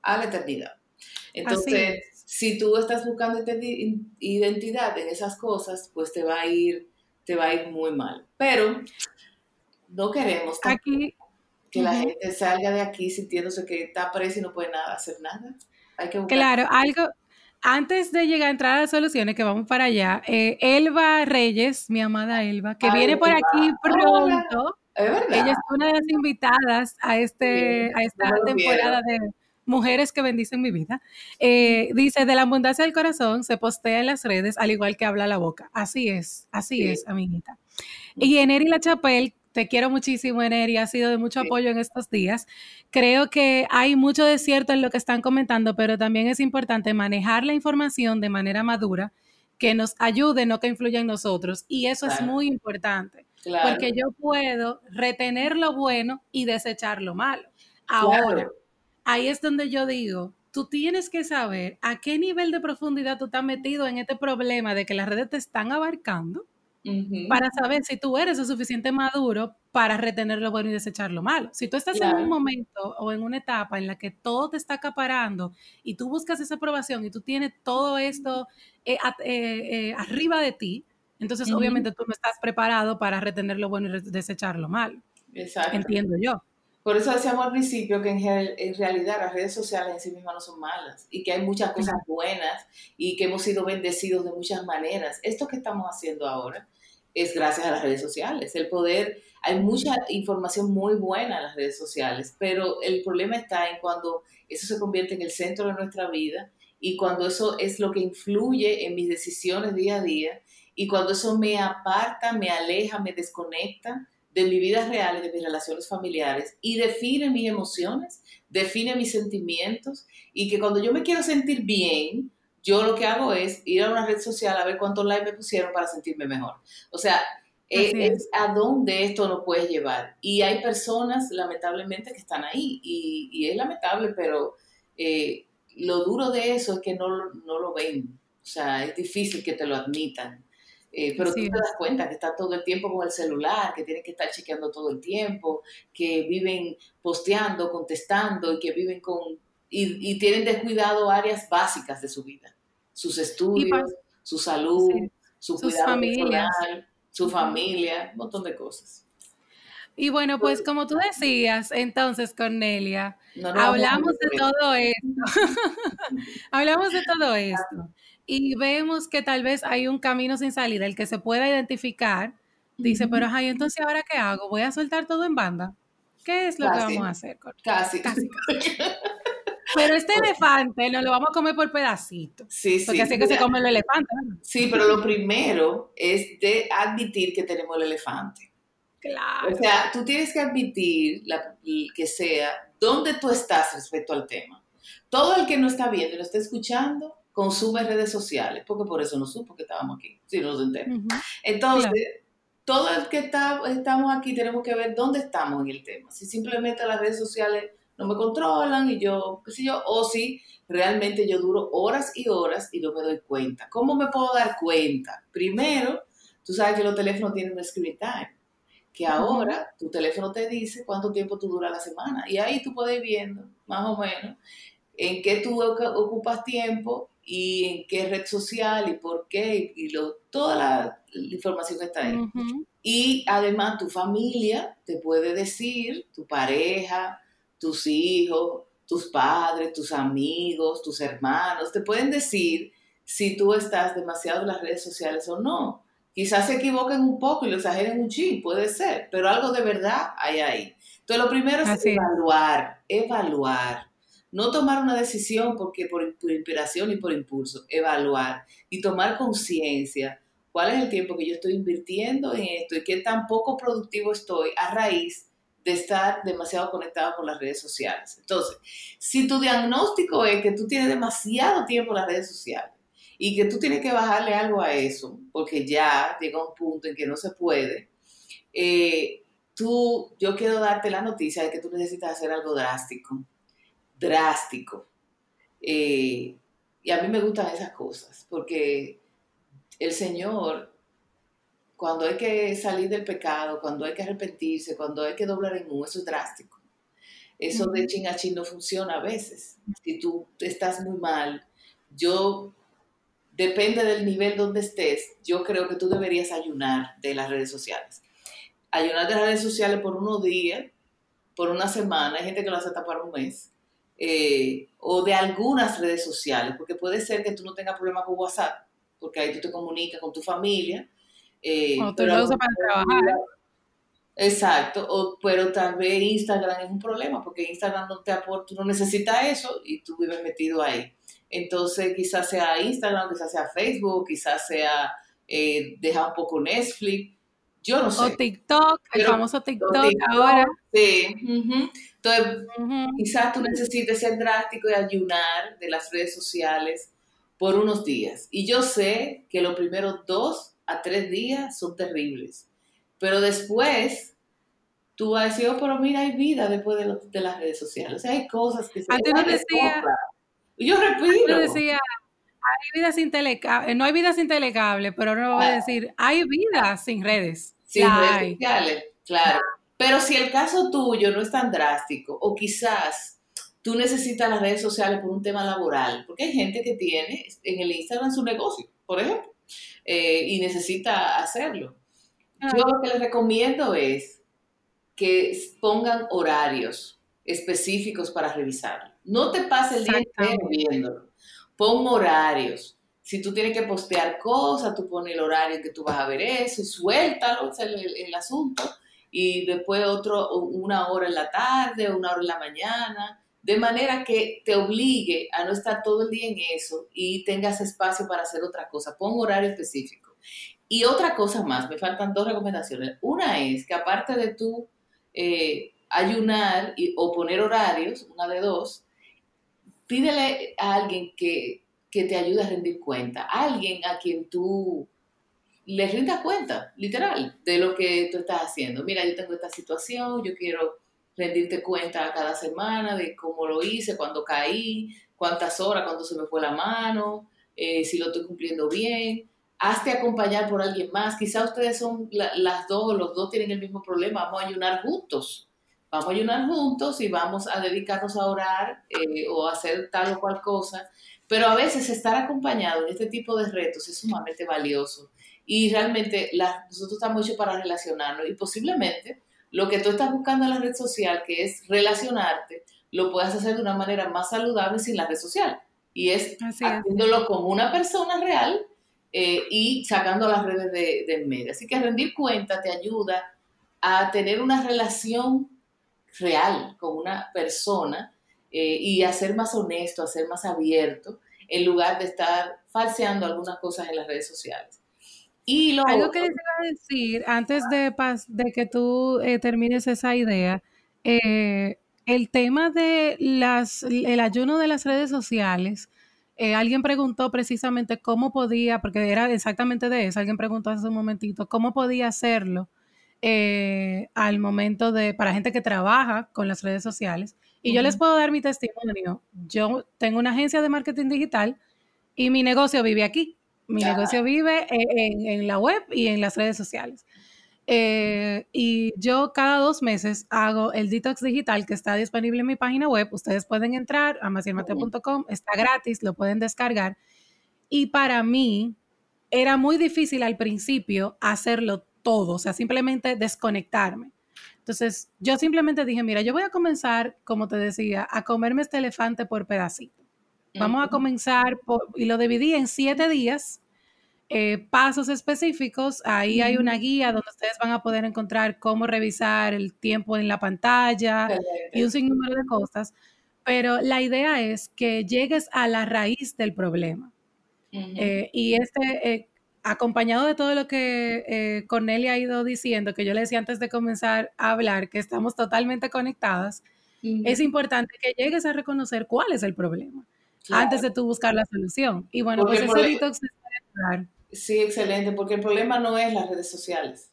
a la eternidad. Entonces, si tú estás buscando identidad en esas cosas, pues te va a ir, te va a ir muy mal. Pero no queremos. Aquí, que la gente salga de aquí sintiéndose que está presa y no puede nada, hacer nada. Hay que Claro, algo, antes de llegar a entrar a las soluciones, que vamos para allá, eh, Elba Reyes, mi amada Elba, que viene por aquí pronto. Ella es una de las invitadas a, este, a esta temporada de Mujeres que bendicen mi vida. Eh, dice, de la abundancia del corazón se postea en las redes, al igual que habla la boca. Así es, así es, amiguita. Y Eneri La Chapelle te quiero muchísimo, Eneri, ha sido de mucho apoyo en estos días. Creo que hay mucho de cierto en lo que están comentando, pero también es importante manejar la información de manera madura, que nos ayude, no que influya en nosotros. Y eso es muy importante, porque yo puedo retener lo bueno y desechar lo malo. Ahora, ahí es donde yo digo, tú tienes que saber a qué nivel de profundidad tú estás metido en este problema de que las redes te están abarcando para saber si tú eres lo suficiente maduro para retener lo bueno y desechar lo malo. Si tú estás en un momento o en una etapa en la que todo te está acaparando y tú buscas esa aprobación y tú tienes todo esto eh, eh, eh, arriba de ti, entonces obviamente tú no estás preparado para retener lo bueno y desechar lo malo. Exacto. Entiendo yo. Por eso decíamos al principio que en, realidad las redes sociales en sí mismas no son malas y que hay muchas cosas buenas y que hemos sido bendecidos de muchas maneras. Esto que estamos haciendo ahora es gracias a las redes sociales. El poder, hay mucha información muy buena en las redes sociales, pero el problema está en cuando eso se convierte en el centro de nuestra vida y cuando eso es lo que influye en mis decisiones día a día y cuando eso me aparta, me aleja, me desconecta de mi vida real de mis relaciones familiares y define mis emociones, define mis sentimientos y que cuando yo me quiero sentir bien, yo lo que hago es ir a una red social a ver cuántos likes me pusieron para sentirme mejor. O sea, eh, es. a dónde esto nos puede llevar. Y hay personas, lamentablemente, que están ahí y, es lamentable, pero eh, lo duro de eso es que no, no lo ven. O sea, es difícil que te lo admitan. Eh, pero tú te das cuenta que está todo el tiempo con el celular, que tienen que estar chequeando todo el tiempo, que viven posteando, contestando y que viven con... y, tienen descuidado áreas básicas de su vida, sus estudios, su salud, su cuidado personal, su familia, un montón de cosas. Y bueno, pues, pues como tú decías, entonces, Cornelia, hablamos de todo esto. hablamos de todo esto y vemos que tal vez hay un camino sin salida, el que se pueda identificar, dice, pero ay, entonces ahora qué hago? ¿Voy a soltar todo en banda? ¿Qué es lo que vamos a hacer? Casi. casi. Pero este elefante no lo vamos a comer por pedacitos. Sí, sí. Porque así que se come el elefante. Sí, pero lo primero es de admitir que tenemos el elefante. Claro. O sea, tú tienes que admitir la, que sea dónde tú estás respecto al tema. Todo el que no está viendo y no está escuchando, consume redes sociales, porque por eso no supo que estábamos aquí, si no nos entendemos. Entonces, todo el que está, estamos aquí tenemos que ver dónde estamos en el tema. Si simplemente las redes sociales no me controlan y yo, qué sé yo, o si realmente yo duro horas y horas y no me doy cuenta. ¿Cómo me puedo dar cuenta? Primero, tú sabes que los teléfonos tienen un screen time, que ahora tu teléfono te dice cuánto tiempo tú dura la semana y ahí tú puedes ir viendo, más o menos, en qué tú ocupas tiempo y en qué red social y por qué y lo, toda la, información que está ahí. Y además tu familia te puede decir, tu pareja, tus hijos, tus padres, tus amigos, tus hermanos, te pueden decir si tú estás demasiado en las redes sociales o no. Quizás se equivoquen un poco y lo exageren un chip, puede ser, pero algo de verdad hay ahí. Entonces lo primero es evaluar, evaluar no tomar una decisión porque por, inspiración y por impulso, evaluar y tomar conciencia cuál es el tiempo que yo estoy invirtiendo en esto y qué tan poco productivo estoy a raíz de estar demasiado conectado con las redes sociales. Entonces, si tu diagnóstico es que tú tienes demasiado tiempo en las redes sociales y que tú tienes que bajarle algo a eso, porque ya llega un punto en que no se puede, eh, tú, yo quiero darte la noticia de que tú necesitas hacer algo drástico drástico. Eh, y a mí me gustan esas cosas, porque el Señor, cuando hay que salir del pecado, cuando hay que arrepentirse, cuando hay que doblar en un, eso es drástico. Eso de chin a chin no funciona a veces. Si tú estás muy mal, yo, depende del nivel donde estés, yo creo que tú deberías ayunar de las redes sociales. Ayunar de las redes sociales por unos días, por una semana, hay gente que lo hace hasta para un mes eh, o de algunas redes sociales, porque puede ser que tú no tengas problema con WhatsApp, porque ahí tú te comunicas con tu familia. Eh, o tú lo usas para trabajar. Exacto, o, pero tal vez Instagram es un problema, porque Instagram no te aporta, tú no necesitas eso y tú vives metido ahí. Entonces quizás sea Instagram, quizás sea Facebook, quizás sea eh, dejar un poco Netflix, yo no sé. O TikTok, el famoso TikTok, ahora. Sí. Entonces, quizás tú necesites ser drástico y ayunar de las redes sociales por unos días. Y yo sé que los primeros dos a tres días son terribles. Pero después, tú vas a decir, oh, pero mira, hay vida después de, las redes sociales. O sea, hay cosas que se Antes no decía, yo repito. decía, hay vida sin telecable, no hay vida sin telecable, pero no voy a decir, hay vida sin redes. Sin redes sociales, claro. Pero si el caso tuyo no es tan drástico, o quizás tú necesitas las redes sociales por un tema laboral, porque hay gente que tiene en el Instagram su negocio, por ejemplo, eh, y necesita hacerlo. Yo lo que les recomiendo es que pongan horarios específicos para revisarlo. No te pases el día entero viéndolo. Pon horarios. Si tú tienes que postear cosas, tú pones el horario que tú vas a ver eso y suéltalo, es el, asunto. Y después otro, una hora en la tarde, una hora en la mañana, de manera que te obligue a no estar todo el día en eso y tengas espacio para hacer otra cosa. Pon horario específico. Y otra cosa más, me faltan dos recomendaciones. Una es que aparte de tú eh, ayunar y, o poner horarios, una de dos, pídele a alguien que, que te ayude a rendir cuenta, alguien a quien tú le rindas cuenta, literal, de lo que tú estás haciendo. Mira, yo tengo esta situación, yo quiero rendirte cuenta cada semana de cómo lo hice, cuándo caí, cuántas horas, cuándo se me fue la mano, eh, si lo estoy cumpliendo bien. Hazte acompañar por alguien más. Quizá ustedes son las dos, los dos tienen el mismo problema. Vamos a ayunar juntos. Vamos a ayunar juntos y vamos a dedicarnos a orar eh, o a hacer tal o cual cosa. Pero a veces estar acompañado en este tipo de retos es sumamente valioso. Y realmente nosotros estamos hechos para relacionarnos y posiblemente lo que tú estás buscando en la red social, que es relacionarte, lo puedas hacer de una manera más saludable sin la red social. Y es haciéndolo con una persona real eh, y sacando las redes de, del medio. Así que rendir cuenta te ayuda a tener una relación real con una persona eh, y a ser más honesto, a ser más abierto, en lugar de estar falseando algunas cosas en las redes sociales. Y Algo que les iba a decir antes de, de que tú eh, termines esa idea, eh, el tema de las, el ayuno de las redes sociales, eh, alguien preguntó precisamente cómo podía, porque era exactamente de eso, alguien preguntó hace un momentito, cómo podía hacerlo al momento de, para gente que trabaja con las redes sociales. Y yo les puedo dar mi testimonio. Yo tengo una agencia de marketing digital y mi negocio vive aquí. Mi negocio vive en, la web y en las redes sociales. Eh, y yo cada dos meses hago el detox digital que está disponible en mi página web. Ustedes pueden entrar a macielmateo.com, está gratis, lo pueden descargar. Y para mí era muy difícil al principio hacerlo todo, o sea, simplemente desconectarme. Entonces, yo simplemente dije, mira, yo voy a comenzar, como te decía, a comerme este elefante por pedacito. Vamos a comenzar, y lo dividí en siete días, eh, pasos específicos. Ahí hay una guía donde ustedes van a poder encontrar cómo revisar el tiempo en la pantalla y un sinnúmero de cosas. Pero la idea es que llegues a la raíz del problema. Eh, y este, eh, acompañado de todo lo que Cornelia ha ido diciendo, que yo le decía antes de comenzar a hablar, que estamos totalmente conectadas, es importante que llegues a reconocer cuál es el problema antes de tú buscar la solución. Y bueno, pues ese detox Sí, excelente, porque el problema no es las redes sociales.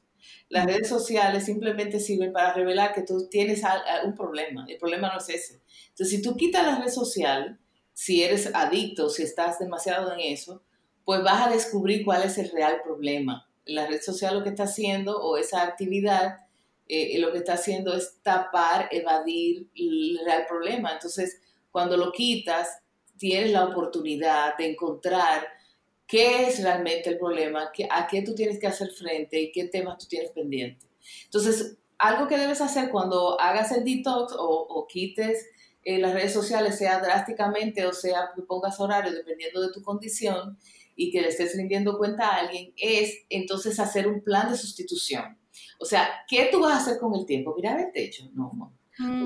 Las redes sociales simplemente sirven para revelar que tú tienes un problema. El problema no es ese. Entonces, si tú quitas la red social, si eres adicto, si estás demasiado en eso, pues vas a descubrir cuál es el real problema. La red social lo que está haciendo o esa actividad eh, lo que está haciendo es tapar, evadir el real problema. Entonces, cuando lo quitas, tienes la oportunidad de encontrar qué es realmente el problema, a qué tú tienes que hacer frente y qué temas tú tienes pendiente. Entonces, algo que debes hacer cuando hagas el detox o, quites eh, las redes sociales, sea drásticamente o sea pongas horario, dependiendo de tu condición, y que le estés rindiendo cuenta a alguien, es entonces hacer un plan de sustitución. O sea, ¿qué tú vas a hacer con el tiempo? Mirar el techo. No, no.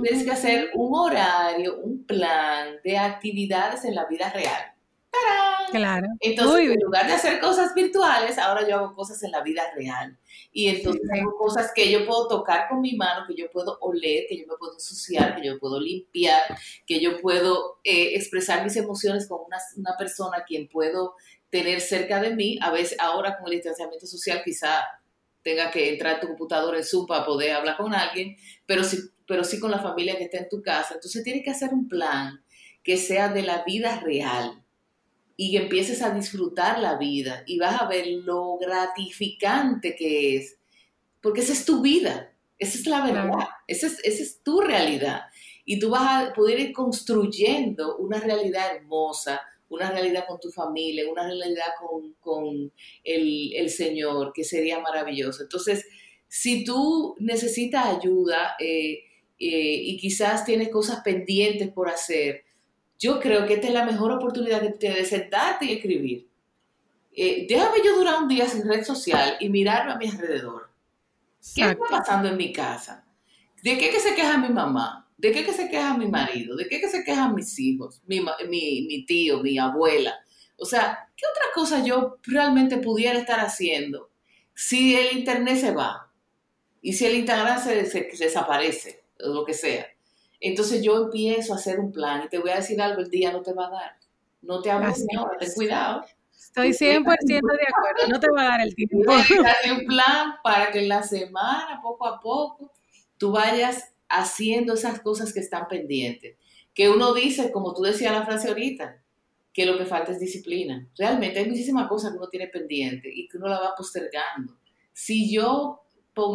Tienes que hacer un horario, un plan de actividades en la vida real. ¡Tarán! Claro. Entonces, en lugar de hacer cosas virtuales, ahora yo hago cosas en la vida real. Y entonces hago cosas que yo puedo tocar con mi mano, que yo puedo oler, que yo me puedo ensuciar, que yo puedo limpiar, que yo puedo eh, expresar mis emociones con una, una persona a quien puedo tener cerca de mí. A veces, ahora con el distanciamiento social, quizá tenga que entrar a tu computadora en Zoom para poder hablar con alguien, pero sí, pero sí con la familia que está en tu casa. Entonces tienes que hacer un plan que sea de la vida real y que empieces a disfrutar la vida y vas a ver lo gratificante que es, porque esa es tu vida, esa es la verdad, esa es, esa es tu realidad. Y tú vas a poder ir construyendo una realidad hermosa, una realidad con tu familia, una realidad con, el, Señor, que sería maravilloso. Entonces, si tú necesitas ayuda eh, eh, y quizás tienes cosas pendientes por hacer, yo creo que esta es la mejor oportunidad que tienes de sentarte y escribir. Eh, déjame yo durar un día sin red social y mirarme a mi alrededor. ¿Qué está pasando en mi casa? ¿De qué que se queja mi mamá? ¿De qué que se queja mi marido? ¿De qué que se quejan mis hijos? Mi, mi, tío, mi abuela. O sea, ¿qué otra cosa yo realmente pudiera estar haciendo Si el internet se va y si el Instagram se, se desaparece, o lo que sea, entonces yo empiezo a hacer un plan y te voy a decir algo, el día no te va a dar. No te hables ahora, ten cuidado. Estoy 100% de acuerdo, no te va a dar el tiempo. Dale un plan para que en la semana, poco a poco, tú vayas haciendo esas cosas que están pendientes. Que uno dice, como tú decías la frase ahorita, que lo que falta es disciplina. Realmente hay muchísimas cosas que uno tiene pendiente y que uno la va postergando. Si yo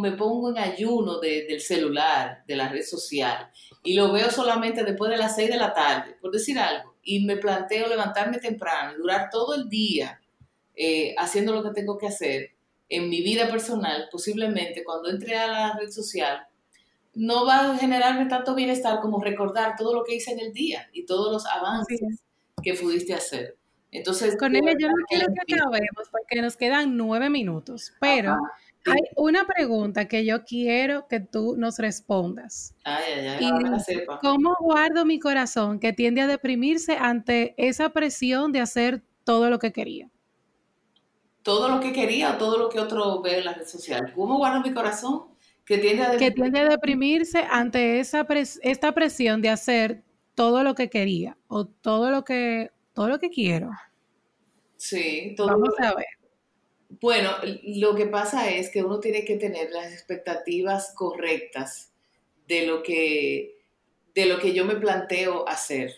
me pongo en ayuno del celular, de la red social, y lo veo solamente después de las 6 de la tarde, por decir algo, y me planteo levantarme temprano y durar todo el día eh, haciendo lo que tengo que hacer en mi vida personal, posiblemente cuando entre a la red social, no va a generarme tanto bienestar como recordar todo lo que hice en el día y todos los avances que pudiste hacer. Entonces, con él yo no quiero que acabemos porque nos quedan nueve minutos, pero hay una pregunta que yo quiero que tú nos respondas. Ay, ay, ay, sepa. ¿Cómo guardo mi corazón que tiende a deprimirse ante esa presión de hacer todo lo que quería? Todo lo que quería o todo lo que otro ve en las redes sociales. ¿Cómo guardo mi corazón que tiende a deprimirse, que tiende a deprimirse ante esa esta presión de hacer todo lo que quería o todo lo que todo lo que quiero? Sí, todo Vamos a ver. Bueno, lo que pasa es que uno tiene que tener las expectativas correctas de lo que, de lo que yo me planteo hacer.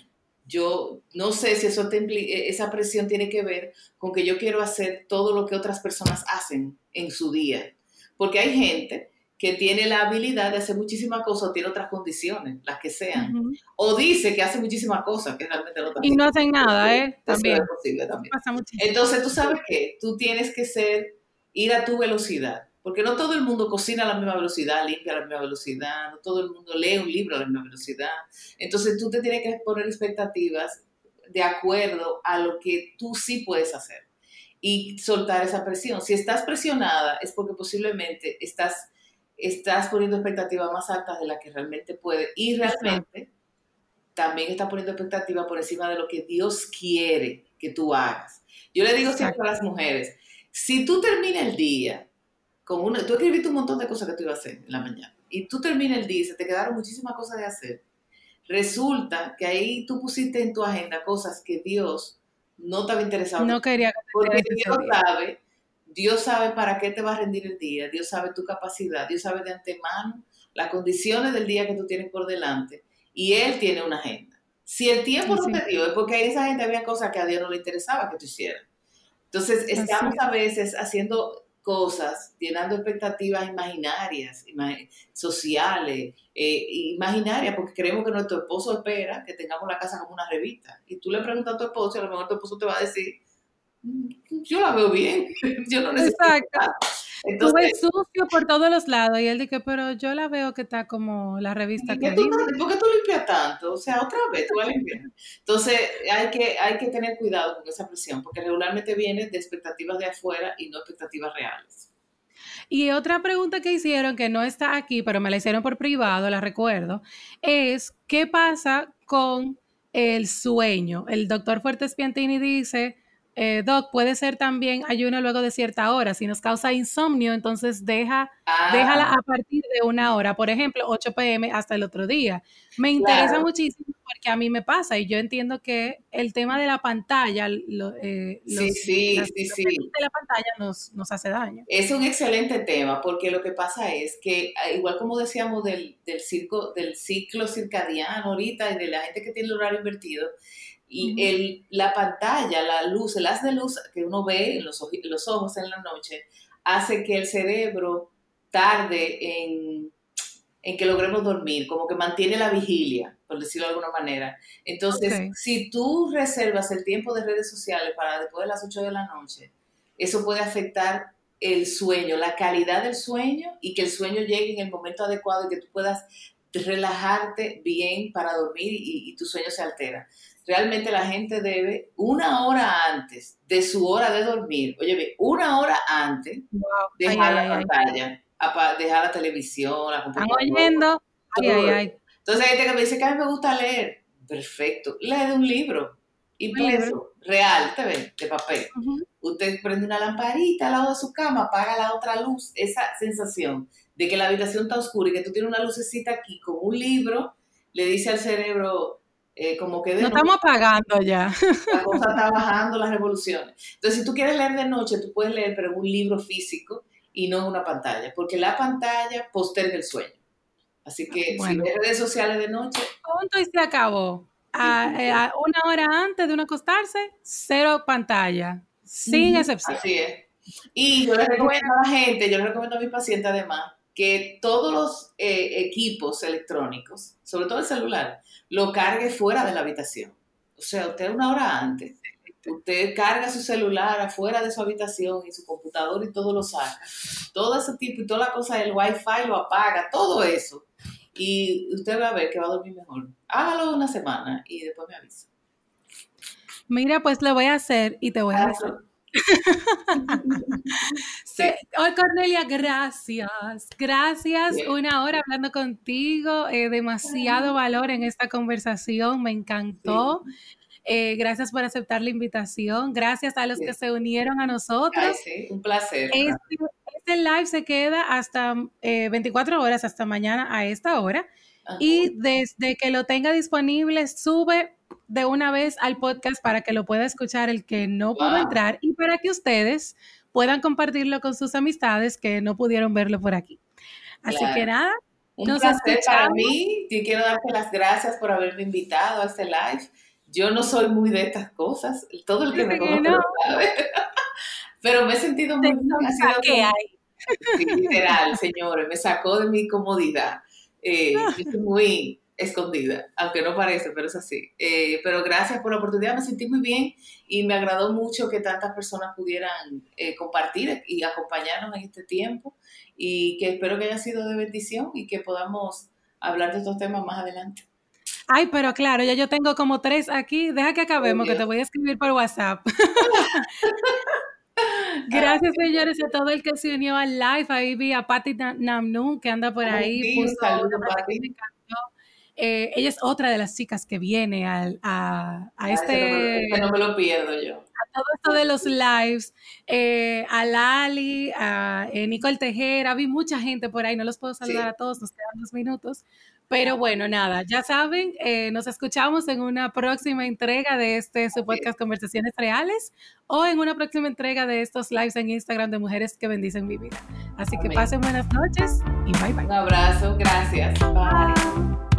Yo no sé si eso e, esa presión tiene que ver con que yo quiero hacer todo lo que otras personas hacen en su día. Porque hay gente que tiene la habilidad de hacer muchísimas cosas o tiene otras condiciones, las que sean. O dice que hace muchísimas cosas que realmente no Y no hacen nada, ¿eh? También. Es posible también. Entonces, tú sabes que tú tienes que ser, ir a tu velocidad. Porque no todo el mundo cocina a la misma velocidad, limpia a la misma velocidad, no todo el mundo lee un libro a la misma velocidad. Entonces tú te tienes que poner expectativas de acuerdo a lo que tú sí puedes hacer y soltar esa presión. Si estás presionada es porque posiblemente estás estás poniendo expectativas más altas de las que realmente puede y realmente también estás poniendo expectativas por encima de lo que Dios quiere que tú hagas. Yo le digo siempre a las mujeres, si tú terminas el día con una, tú escribiste un montón de cosas que tú ibas a hacer en la mañana y tú terminas el día y se te quedaron muchísimas cosas de hacer, resulta que ahí tú pusiste en tu agenda cosas que Dios no estaba interesado. No quería porque Dios sabe Dios sabe para qué te va a rendir el día, Dios sabe tu capacidad, Dios sabe de antemano las condiciones del día que tú tienes por delante y Él tiene una agenda. Si el tiempo no te dio, es porque en esa gente había cosas que a Dios no le interesaba que tú hicieras. Entonces, estamos a veces haciendo cosas, llenando expectativas imaginarias, sociales, eh, imaginarias, porque creemos que nuestro esposo espera que tengamos la casa como una revista. Y tú le preguntas a tu esposo y a lo mejor tu esposo te va a decir, yo la veo bien, yo no necesito. Exacto. Entonces, sucio por todos los lados y él dice, pero yo la veo que está como la revista que tú, ¿Por qué tú limpias tanto? O sea, otra vez tú vas a limpiar. Entonces, hay que, hay que tener cuidado con esa presión, porque regularmente viene de expectativas de afuera y no expectativas reales. Y otra pregunta que hicieron, que no está aquí, pero me la hicieron por privado, la recuerdo, es, ¿qué pasa con el sueño? El doctor Fuertes Piantini dice eh, Doc, puede ser también ayuno luego de cierta hora. Si nos causa insomnio, entonces deja, déjala ah. a partir de una hora, por ejemplo, 8 pm hasta el otro día. Me interesa muchísimo porque a mí me pasa y yo entiendo que el tema de la pantalla, eh, sí, sí, sí, sí. de la pantalla nos, hace daño. Es un excelente tema porque lo que pasa es que, ah, igual como decíamos del, del, circo, del ciclo circadiano ahorita y de la gente que tiene el horario invertido, y el, la pantalla, la luz, el haz de luz que uno ve en los, los ojos en la noche, hace que el cerebro tarde en, en, que logremos dormir, como que mantiene la vigilia, por decirlo de alguna manera. Entonces, si tú reservas el tiempo de redes sociales para después de las 8 de la noche, eso puede afectar el sueño, la calidad del sueño y que el sueño llegue en el momento adecuado y que tú puedas relajarte bien para dormir y, y tu sueño se altera realmente la gente debe una hora antes de su hora de dormir, oye, una hora antes, dejar la pantalla, dejar la televisión, la computadora. Están oyendo. Entonces hay gente que me dice que a mí me gusta leer. Perfecto, lee de un libro. Impreso, real, te ven, de papel. Usted prende una lamparita al lado de su cama, apaga la otra luz, esa sensación de que la habitación está oscura y que tú tienes una lucecita aquí con un libro, le dice al cerebro eh, como que de No estamos apagando ya. La cosa está bajando, las revoluciones. Entonces, si tú quieres leer de noche, tú puedes leer, pero en un libro físico y no en una pantalla, porque la pantalla posterga el sueño. Así que si ves redes sociales de noche... Punto y se acabó. Eh, a, una hora antes de uno acostarse, cero pantalla, sin excepción. Así es. Y yo le recomiendo a la gente, yo le recomiendo a mis pacientes además, que todos los eh, equipos electrónicos, sobre todo el celular, lo cargue fuera de la habitación. O sea, usted una hora antes, usted carga su celular afuera de su habitación y su computador y todo lo saca. Todo ese tipo y toda la cosa del wifi lo apaga, todo eso. Y usted va a ver que va a dormir mejor. Hágalo una semana y después me avisa. Mira, pues lo voy a hacer y te voy a decir. sí. Hoy, Cornelia, gracias. Gracias. Una hora hablando contigo. Eh, demasiado valor en esta conversación. Me encantó. Eh, gracias por aceptar la invitación. Gracias a los que se unieron a nosotros. un placer. Este, este, live se queda hasta 24 eh, horas, hasta mañana a esta hora. Y desde que lo tenga disponible, sube de una vez al podcast para que lo pueda escuchar el que no pudo entrar y para que ustedes puedan compartirlo con sus amistades que no pudieron verlo por aquí. Así que nada, un nos placer para mí. y quiero darte las gracias por haberme invitado a este live. Yo no soy muy de estas cosas, todo el que me conoce lo sabe. Pero me he sentido muy bien. hay? literal, señores, me sacó de mi comodidad. Eh, estoy muy escondida, aunque no parece, pero es así. Eh, pero gracias por la oportunidad, me sentí muy bien y me agradó mucho que tantas personas pudieran eh, compartir y acompañarnos en este tiempo y que espero que haya sido de bendición y que podamos hablar de estos temas más adelante. Ay, pero claro, ya yo tengo como tres aquí. Deja que acabemos, que te voy a escribir por WhatsApp. Gracias, señores, a todo el que se unió al live. Ahí vi a Patti Namnun, que anda por ahí. Un saludo, Patti. Eh, ella es otra de las chicas que viene a, a, este... no, me lo, pierdo yo. A todo esto de los lives, eh, a Lali, a eh, Nicole Tejera, vi mucha gente por ahí, no los puedo saludar a todos, nos quedan dos minutos. Pero bueno, nada, ya saben, nos escuchamos en una próxima entrega de este su podcast Conversaciones Reales o en una próxima entrega de estos lives en Instagram de Mujeres que Bendicen mi vida. Así que pasen buenas noches y bye bye. Un abrazo, gracias. bye.